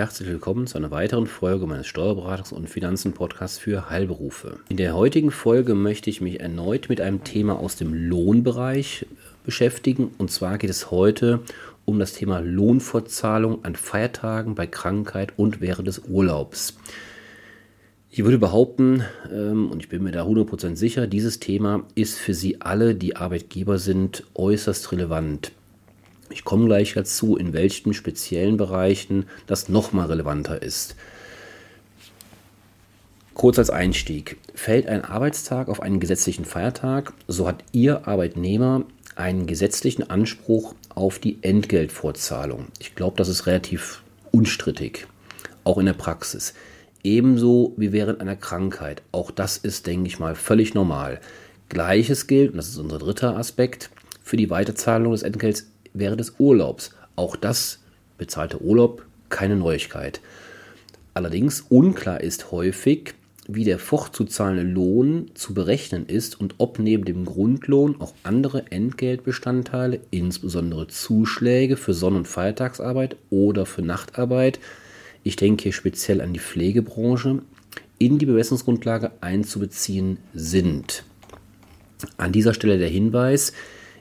Herzlich willkommen zu einer weiteren Folge meines Steuerberatungs- und Finanzen-Podcasts für Heilberufe. In der heutigen Folge möchte ich mich erneut mit einem Thema aus dem Lohnbereich beschäftigen. Und zwar geht es heute um das Thema Lohnfortzahlung an Feiertagen bei Krankheit und während des Urlaubs. Ich würde behaupten, ähm, und ich bin mir da 100% sicher, dieses Thema ist für Sie alle, die Arbeitgeber sind, äußerst relevant. Ich komme gleich dazu, in welchen speziellen Bereichen das nochmal relevanter ist. Kurz als Einstieg. Fällt ein Arbeitstag auf einen gesetzlichen Feiertag, so hat Ihr Arbeitnehmer einen gesetzlichen Anspruch auf die Entgeltfortzahlung. Ich glaube, das ist relativ unstrittig, auch in der Praxis. Ebenso wie während einer Krankheit. Auch das ist, denke ich mal, völlig normal. Gleiches gilt, und das ist unser dritter Aspekt, für die Weiterzahlung des Entgelts während des Urlaubs. Auch das bezahlte Urlaub, keine Neuigkeit. Allerdings unklar ist häufig, wie der fortzuzahlende Lohn zu berechnen ist und ob neben dem Grundlohn auch andere Entgeltbestandteile, insbesondere Zuschläge für Sonn- und Feiertagsarbeit oder für Nachtarbeit, ich denke hier speziell an die Pflegebranche, in die Bemessungsgrundlage einzubeziehen sind. An dieser Stelle der Hinweis,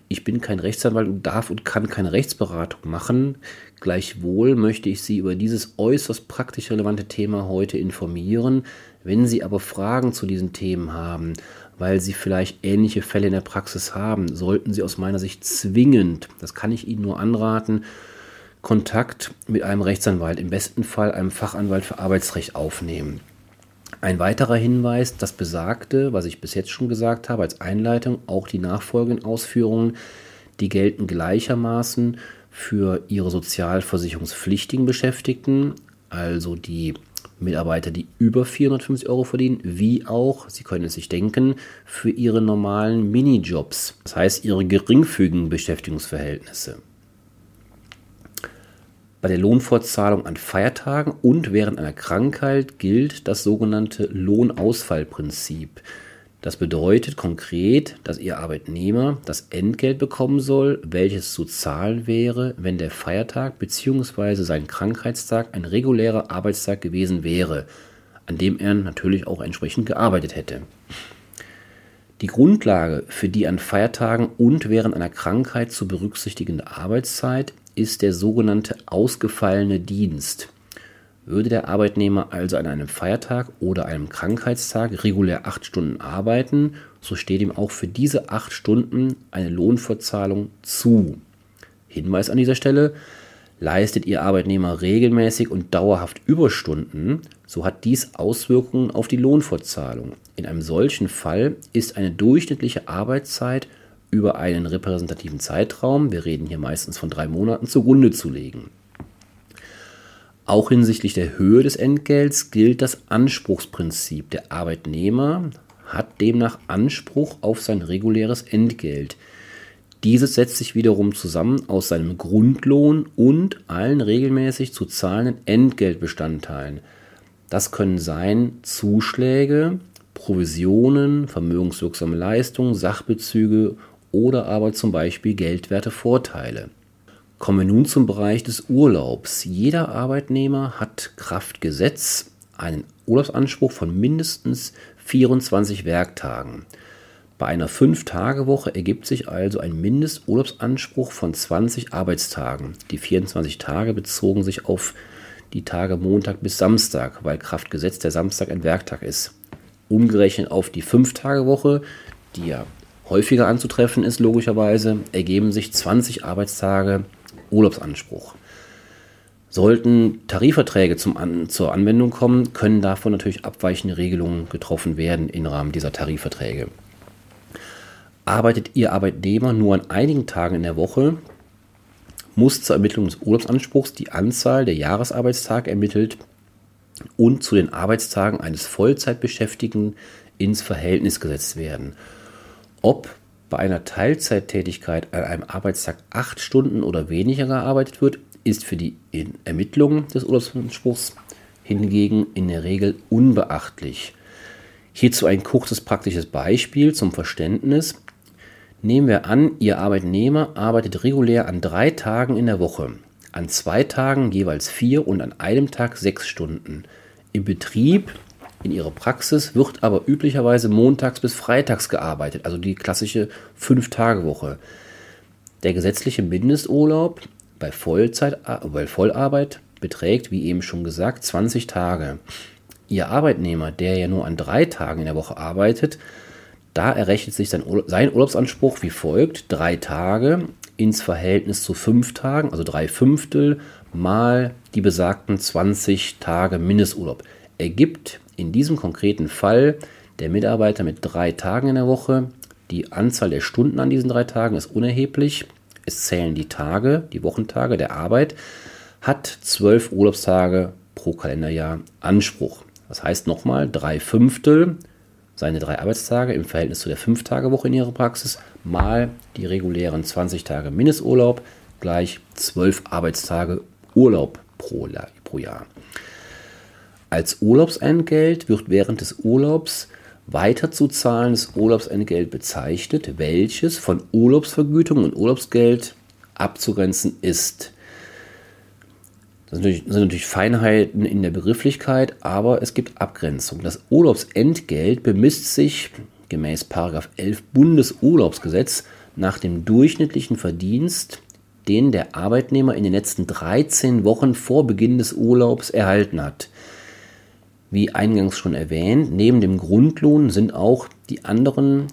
ich bin kein Rechtsanwalt und darf und kann keine Rechtsberatung machen. Gleichwohl möchte ich Sie über dieses äußerst praktisch relevante Thema heute informieren. Wenn Sie aber Fragen zu diesen Themen haben, weil Sie vielleicht ähnliche Fälle in der Praxis haben, sollten Sie aus meiner Sicht zwingend, das kann ich Ihnen nur anraten, Kontakt mit einem Rechtsanwalt, im besten Fall einem Fachanwalt für Arbeitsrecht aufnehmen. Ein weiterer Hinweis, das Besagte, was ich bis jetzt schon gesagt habe als Einleitung, auch die nachfolgenden Ausführungen, die gelten gleichermaßen für ihre sozialversicherungspflichtigen Beschäftigten, also die Mitarbeiter, die über 450 Euro verdienen, wie auch, Sie können es sich denken, für ihre normalen Minijobs, das heißt ihre geringfügigen Beschäftigungsverhältnisse bei der Lohnfortzahlung an Feiertagen und während einer Krankheit gilt das sogenannte Lohnausfallprinzip. Das bedeutet konkret, dass Ihr Arbeitnehmer das Entgelt bekommen soll, welches zu zahlen wäre, wenn der Feiertag bzw. sein Krankheitstag ein regulärer Arbeitstag gewesen wäre, an dem er natürlich auch entsprechend gearbeitet hätte. Die Grundlage für die an Feiertagen und während einer Krankheit zu berücksichtigende Arbeitszeit ist der sogenannte ausgefallene Dienst. Würde der Arbeitnehmer also an einem Feiertag oder einem Krankheitstag regulär acht Stunden arbeiten, so steht ihm auch für diese acht Stunden eine Lohnfortzahlung zu. Hinweis an dieser Stelle, leistet Ihr Arbeitnehmer regelmäßig und dauerhaft Überstunden, so hat dies Auswirkungen auf die Lohnfortzahlung. In einem solchen Fall ist eine durchschnittliche Arbeitszeit über einen repräsentativen Zeitraum, wir reden hier meistens von drei Monaten, zugrunde zu legen. Auch hinsichtlich der Höhe des Entgelts gilt das Anspruchsprinzip. Der Arbeitnehmer hat demnach Anspruch auf sein reguläres Entgelt. Dieses setzt sich wiederum zusammen aus seinem Grundlohn und allen regelmäßig zu zahlenden Entgeltbestandteilen. Das können sein Zuschläge, Provisionen, vermögenswirksame Leistungen, Sachbezüge oder aber zum Beispiel geldwerte Vorteile. Kommen wir nun zum Bereich des Urlaubs. Jeder Arbeitnehmer hat Kraftgesetz einen Urlaubsanspruch von mindestens 24 Werktagen. Bei einer 5-Tage-Woche ergibt sich also ein Mindesturlaubsanspruch von 20 Arbeitstagen. Die 24 Tage bezogen sich auf die Tage Montag bis Samstag, weil Kraftgesetz der Samstag ein Werktag ist. Umgerechnet auf die 5-Tage-Woche, die ja häufiger anzutreffen ist, logischerweise, ergeben sich 20 Arbeitstage Urlaubsanspruch. Sollten Tarifverträge zum An zur Anwendung kommen, können davon natürlich abweichende Regelungen getroffen werden im Rahmen dieser Tarifverträge. Arbeitet Ihr Arbeitnehmer nur an einigen Tagen in der Woche, muss zur Ermittlung des Urlaubsanspruchs die Anzahl der Jahresarbeitstage ermittelt und zu den Arbeitstagen eines Vollzeitbeschäftigten ins Verhältnis gesetzt werden ob bei einer Teilzeittätigkeit an einem Arbeitstag acht Stunden oder weniger gearbeitet wird, ist für die Ermittlung des Urlaubsanspruchs hingegen in der Regel unbeachtlich. Hierzu ein kurzes praktisches Beispiel zum Verständnis. Nehmen wir an, Ihr Arbeitnehmer arbeitet regulär an drei Tagen in der Woche. an zwei Tagen jeweils vier und an einem Tag sechs Stunden. Im Betrieb, in ihrer Praxis, wird aber üblicherweise montags bis freitags gearbeitet, also die klassische Fünf-Tage-Woche. Der gesetzliche Mindesturlaub bei, Vollzeit, bei Vollarbeit beträgt, wie eben schon gesagt, 20 Tage. Ihr Arbeitnehmer, der ja nur an drei Tagen in der Woche arbeitet, da errechnet sich sein, sein Urlaubsanspruch wie folgt: drei Tage ins Verhältnis zu fünf Tagen, also drei Fünftel mal die besagten 20 Tage Mindesturlaub. Ergibt in diesem konkreten Fall der Mitarbeiter mit drei Tagen in der Woche. Die Anzahl der Stunden an diesen drei Tagen ist unerheblich. Es zählen die Tage, die Wochentage der Arbeit, hat zwölf Urlaubstage pro Kalenderjahr Anspruch. Das heißt nochmal, drei Fünftel seine drei Arbeitstage im Verhältnis zu der Fünf-Tage-Woche in ihrer Praxis mal die regulären 20 Tage Mindesturlaub gleich 12 Arbeitstage Urlaub pro Jahr. Als Urlaubsentgelt wird während des Urlaubs weiter zu zahlendes Urlaubsentgelt bezeichnet, welches von Urlaubsvergütung und Urlaubsgeld abzugrenzen ist. Das sind natürlich, Feinheiten in der Begrifflichkeit, aber es gibt Abgrenzung. Das Urlaubsentgelt bemisst sich gemäß 11 Bundesurlaubsgesetz nach dem durchschnittlichen Verdienst, den der Arbeitnehmer in den letzten 13 Wochen vor Beginn des Urlaubs erhalten hat. Wie eingangs schon erwähnt, neben dem Grundlohn sind auch die anderen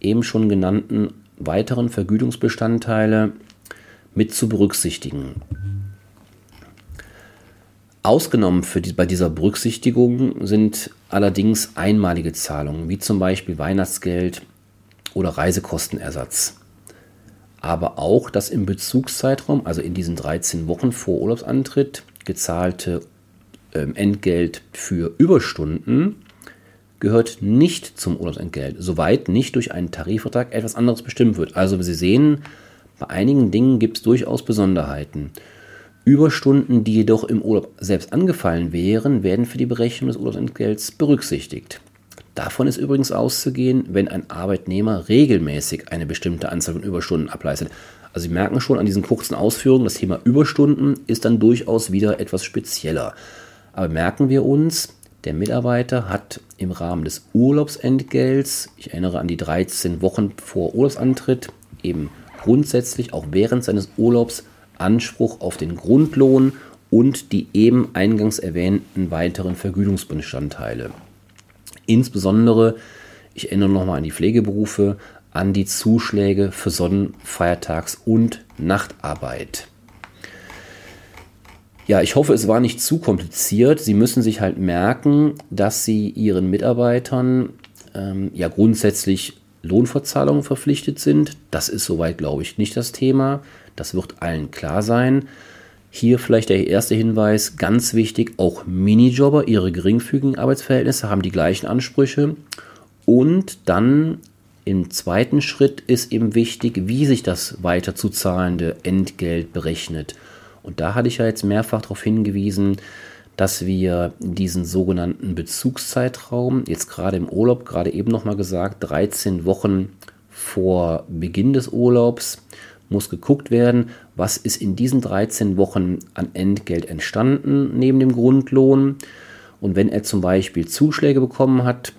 eben schon genannten weiteren Vergütungsbestandteile mit zu berücksichtigen. Ausgenommen die, bei dieser Berücksichtigung sind allerdings einmalige Zahlungen, wie zum Beispiel Weihnachtsgeld oder Reisekostenersatz. Aber auch das im Bezugszeitraum, also in diesen 13 Wochen vor Urlaubsantritt, gezahlte Entgelt für Überstunden gehört nicht zum Urlaubsentgelt, soweit nicht durch einen Tarifvertrag etwas anderes bestimmt wird. Also Sie sehen, bei einigen Dingen gibt es durchaus Besonderheiten. Überstunden, die jedoch im Urlaub selbst angefallen wären, werden für die Berechnung des Urlaubsentgelts berücksichtigt. Davon ist übrigens auszugehen, wenn ein Arbeitnehmer regelmäßig eine bestimmte Anzahl von Überstunden ableistet. Also Sie merken schon an diesen kurzen Ausführungen, das Thema Überstunden ist dann durchaus wieder etwas spezieller. Aber merken wir uns, der Mitarbeiter hat im Rahmen des Urlaubsentgelts, ich erinnere an die 13 Wochen vor Urlaubsantritt, eben grundsätzlich auch während seines Urlaubs Anspruch auf den Grundlohn und die eben eingangs erwähnten weiteren Vergütungsbestandteile. Insbesondere, ich erinnere nochmal an die Pflegeberufe, an die Zuschläge für Sonnen-, Feiertags- und Nachtarbeit. Ja, ich hoffe, es war nicht zu kompliziert. Sie müssen sich halt merken, dass Sie Ihren Mitarbeitern ähm, ja grundsätzlich Lohnfortzahlungen verpflichtet sind. Das ist soweit, glaube ich, nicht das Thema. Das wird allen klar sein. Hier vielleicht der erste Hinweis, ganz wichtig, auch Minijobber, ihre geringfügigen Arbeitsverhältnisse haben die gleichen Ansprüche. Und dann im zweiten Schritt ist eben wichtig, wie sich das weiter zu zahlende Entgelt berechnet. Und da hatte ich ja jetzt mehrfach darauf hingewiesen, dass wir diesen sogenannten Bezugszeitraum, jetzt gerade im Urlaub, gerade eben nochmal gesagt, 13 Wochen vor Beginn des Urlaubs, muss geguckt werden, was ist in diesen 13 Wochen an Entgelt entstanden neben dem Grundlohn. Und wenn er zum Beispiel Zuschläge bekommen hat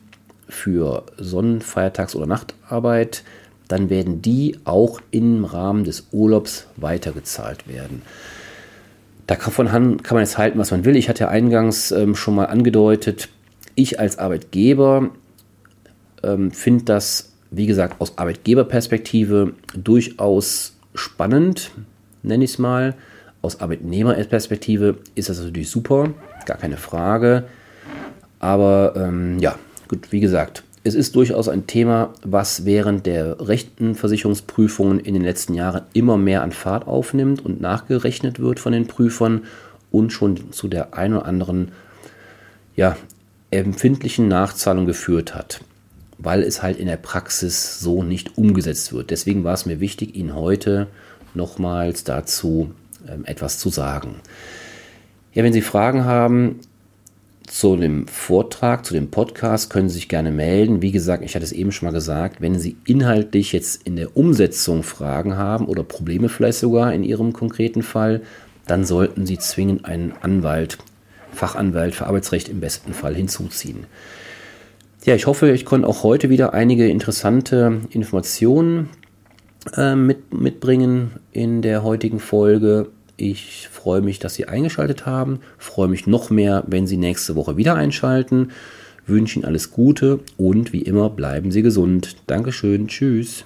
für Sonnen-, Feiertags- oder Nachtarbeit, dann werden die auch im Rahmen des Urlaubs weitergezahlt werden. Davon kann man jetzt halten, was man will. Ich hatte ja eingangs ähm, schon mal angedeutet, ich als Arbeitgeber ähm, finde das, wie gesagt, aus Arbeitgeberperspektive durchaus spannend, nenne ich es mal. Aus Arbeitnehmerperspektive ist das natürlich super, gar keine Frage. Aber ähm, ja, gut, wie gesagt, es ist durchaus ein Thema, was während der rechten Versicherungsprüfungen in den letzten Jahren immer mehr an Fahrt aufnimmt und nachgerechnet wird von den Prüfern und schon zu der ein oder anderen ja, empfindlichen Nachzahlung geführt hat weil es halt in der Praxis so nicht umgesetzt wird. Deswegen war es mir wichtig, Ihnen heute nochmals dazu ähm, etwas zu sagen. Ja, wenn Sie Fragen haben zu dem Vortrag, zu dem Podcast, können Sie sich gerne melden. Wie gesagt, ich hatte es eben schon mal gesagt, wenn Sie inhaltlich jetzt in der Umsetzung Fragen haben oder Probleme vielleicht sogar in Ihrem konkreten Fall, dann sollten Sie zwingend einen Anwalt, Fachanwalt für Arbeitsrecht im besten Fall hinzuziehen. Ja, ich hoffe, ich konnte auch heute wieder einige interessante Informationen äh, mit, mitbringen in der heutigen Folge. Ich freue mich, dass Sie eingeschaltet haben. Freue mich noch mehr, wenn Sie nächste Woche wieder einschalten. Wünsche Ihnen alles Gute und wie immer bleiben Sie gesund. Dankeschön. Tschüss.